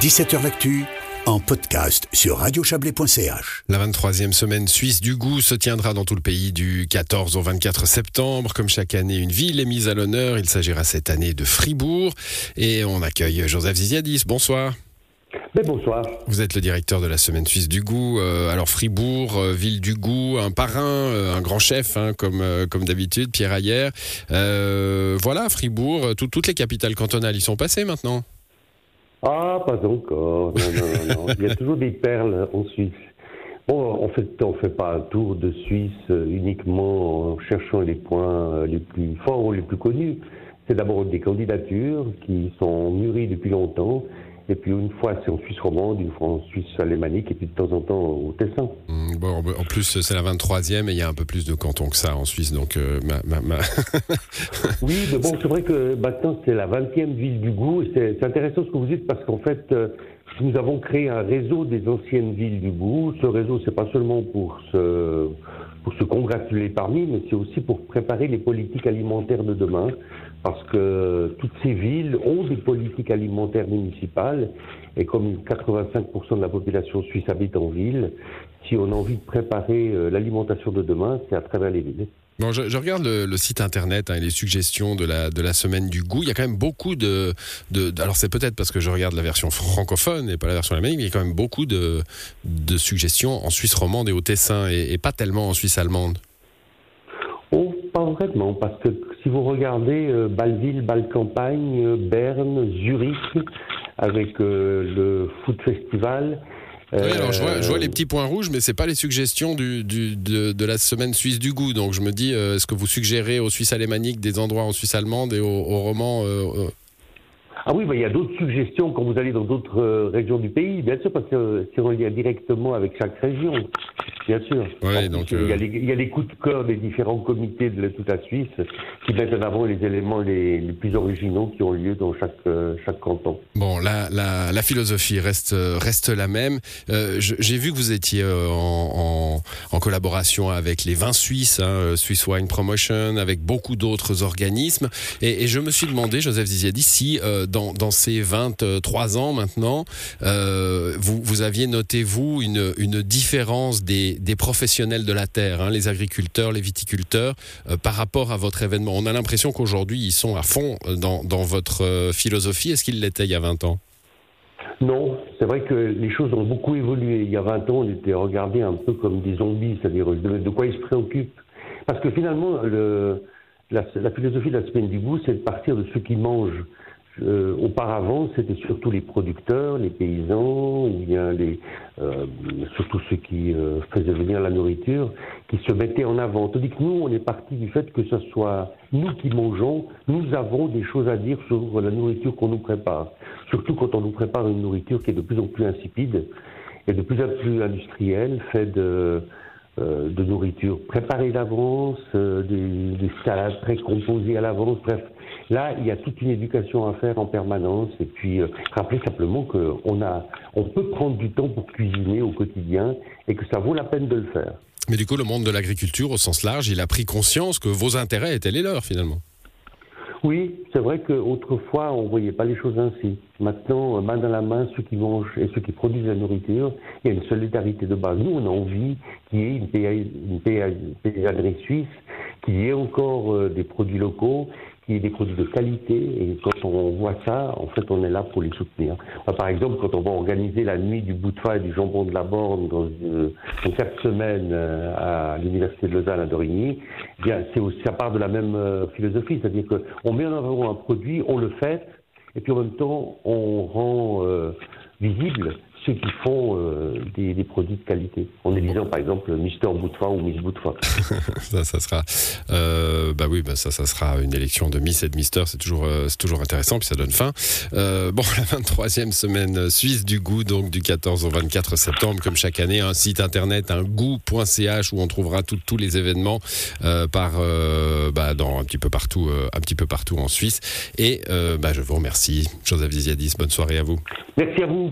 17h L'actu en podcast sur radiochablais.ch. La 23e semaine suisse du goût se tiendra dans tout le pays du 14 au 24 septembre. Comme chaque année, une ville est mise à l'honneur. Il s'agira cette année de Fribourg. Et on accueille Joseph Ziziadis. Bonsoir. Mais bonsoir. Vous êtes le directeur de la Semaine Suisse du Goût. Euh, alors Fribourg, euh, ville du goût, un parrain, euh, un grand chef, hein, comme, comme d'habitude, Pierre Ayer. Euh, voilà, Fribourg, tout- toutes les capitales cantonales y sont passées maintenant. Ah, pas encore. Non, non, non. Il y a toujours des perles en Suisse. Bon, en fait, on fait pas un tour de Suisse euh, uniquement en cherchant les points euh, les plus forts ou les plus connus. C'est d'abord des candidatures qui sont mûries depuis longtemps. Et puis une fois c'est en Suisse romande, une fois en Suisse alémanique, et puis de temps en temps au Tessin. Hum, Bon, en plus, c'est la 23e et il y a un peu plus de cantons que ça en Suisse. Donc, euh, ma- ma- ma- Oui, mais bon, c'est vrai que maintenant c'est la 20e ville du goût. et C'est c'est intéressant ce que vous dites parce qu'en fait, euh, nous avons créé un réseau des anciennes villes du goût. Ce réseau, c'est pas seulement pour se, pour se congratuler parmi, mais c'est aussi pour préparer les politiques alimentaires de demain. Parce que toutes ces villes ont des politiques alimentaires municipales. Et comme 85% de la population suisse habite en ville, si on a envie de préparer euh, l'alimentation de demain, c'est à travers les villes. Bon, je, regarde le, site internet hein, et les suggestions de la, de la semaine du goût. Il y a quand même beaucoup de. alors, c'est peut-être parce que je regarde la version francophone et pas la version alémanique, mais il y a quand même beaucoup de, de suggestions en Suisse romande et au Tessin et, pas tellement en Suisse allemande. Oh, pas vraiment, parce que si vous regardez euh, Bâle-Ville, Bâle-Campagne, euh, Berne, Zurich, avec euh, le Food Festival. Oui, alors je vois, je vois euh, les petits points rouges, mais c'est pas les suggestions du, du- de, de la semaine suisse du goût. Donc je me dis, euh, est-ce que vous suggérez aux Suisses alémaniques des endroits en Suisse allemande et aux, aux romans euh, Ah oui, bah, il y a d'autres suggestions quand vous allez dans d'autres euh, régions du pays, bien sûr, parce que euh, c'est lien directement avec chaque région, bien sûr. Ouais, donc, il, y a euh, les, il y a les coups de cœur des différents comités de toute la Suisse qui mettent en avant les éléments les, les plus originaux qui ont lieu dans chaque, euh, chaque canton. Bon, la, la, la philosophie reste, euh, reste la même. Euh, J'ai vu que vous étiez euh, en, en, en collaboration avec les vins suisses, hein, euh, Swiss Wine Promotion, avec beaucoup d'autres organismes. Et, et je me suis demandé, Joseph Ziziadi, si euh, dans, dans ces 23 ans maintenant, euh, vous, vous aviez noté, vous, une, une différence des, professionnels de la terre, hein, les agriculteurs, les viticulteurs, euh, par rapport à votre événement. On a l'impression qu'aujourd'hui, ils sont à fond euh, dans, votre euh, philosophie. Est-ce qu'ils l'étaient il y a 20 ans? Non, c'est vrai que les choses ont beaucoup évolué. Il y a 20 ans, on était regardés un peu comme des zombies, c'est-à-dire de, quoi ils se préoccupent. Parce que finalement, le, la, philosophie de la semaine du goût, c'est de partir de ceux qui mangent. Euh, auparavant, c'était surtout les producteurs, les paysans, ou bien les, euh, surtout ceux qui euh, faisaient venir la nourriture, qui se mettaient en avant. Tandis que nous, on est parti du fait que ce soit nous qui mangeons, nous avons des choses à dire sur la nourriture qu'on nous prépare. Surtout quand on nous prépare une nourriture qui est de plus en plus insipide et de plus en plus industrielle, faite de, de nourriture préparée d'avance, euh, des, des salades précomposées à l'avance, bref. Là, il y a toute une éducation à faire en permanence. Et puis, euh, rappelez simplement qu'on on peut prendre du temps pour cuisiner au quotidien et que ça vaut la peine de le faire. Mais du coup, le monde de l'agriculture, au sens large, il a pris conscience que vos intérêts étaient les leurs, finalement. Oui, c'est vrai qu'autrefois, on ne voyait pas les choses ainsi. Maintenant, euh, main dans la main, ceux qui mangent et ceux qui produisent la nourriture, il y a une solidarité de base. Nous, on a envie qu'il y ait une, paysa- une paysa- paysannerie suisse, qu'il y ait encore euh, des produits locaux, qu'il y des produits de qualité. Et quand on voit ça, en fait, on est là pour les soutenir. Par exemple, quand on va organiser la nuit du bout de faille du jambon de la Borne dans, euh, dans quatre semaines euh, à l'Université de Lausanne à Dorigny, eh bien, ça part de la même euh, philosophie. C'est-à-dire qu'on met en avant un produit, on le fait, et puis en même temps, on rend euh, visible ceux qui font euh, des, des produits de qualité. En élisant, par exemple, Mister Boutfa ou Miss Boutfa. ça, ça sera, euh, bah oui, bah ça, ça sera une élection de Miss et de Mister. C'est toujours, euh, c'est toujours intéressant, puis ça donne faim. Euh, bon, la 23e semaine suisse du goût, donc du 14 au 24 septembre, comme chaque année, un site internet, un goût.ch où on trouvera tout- tous les événements euh, par, euh, bah, dans un petit peu partout, euh, un petit peu partout en Suisse. Et euh, bah, je vous remercie, Joseph Ziziadis. Bonne soirée à vous. Merci à vous.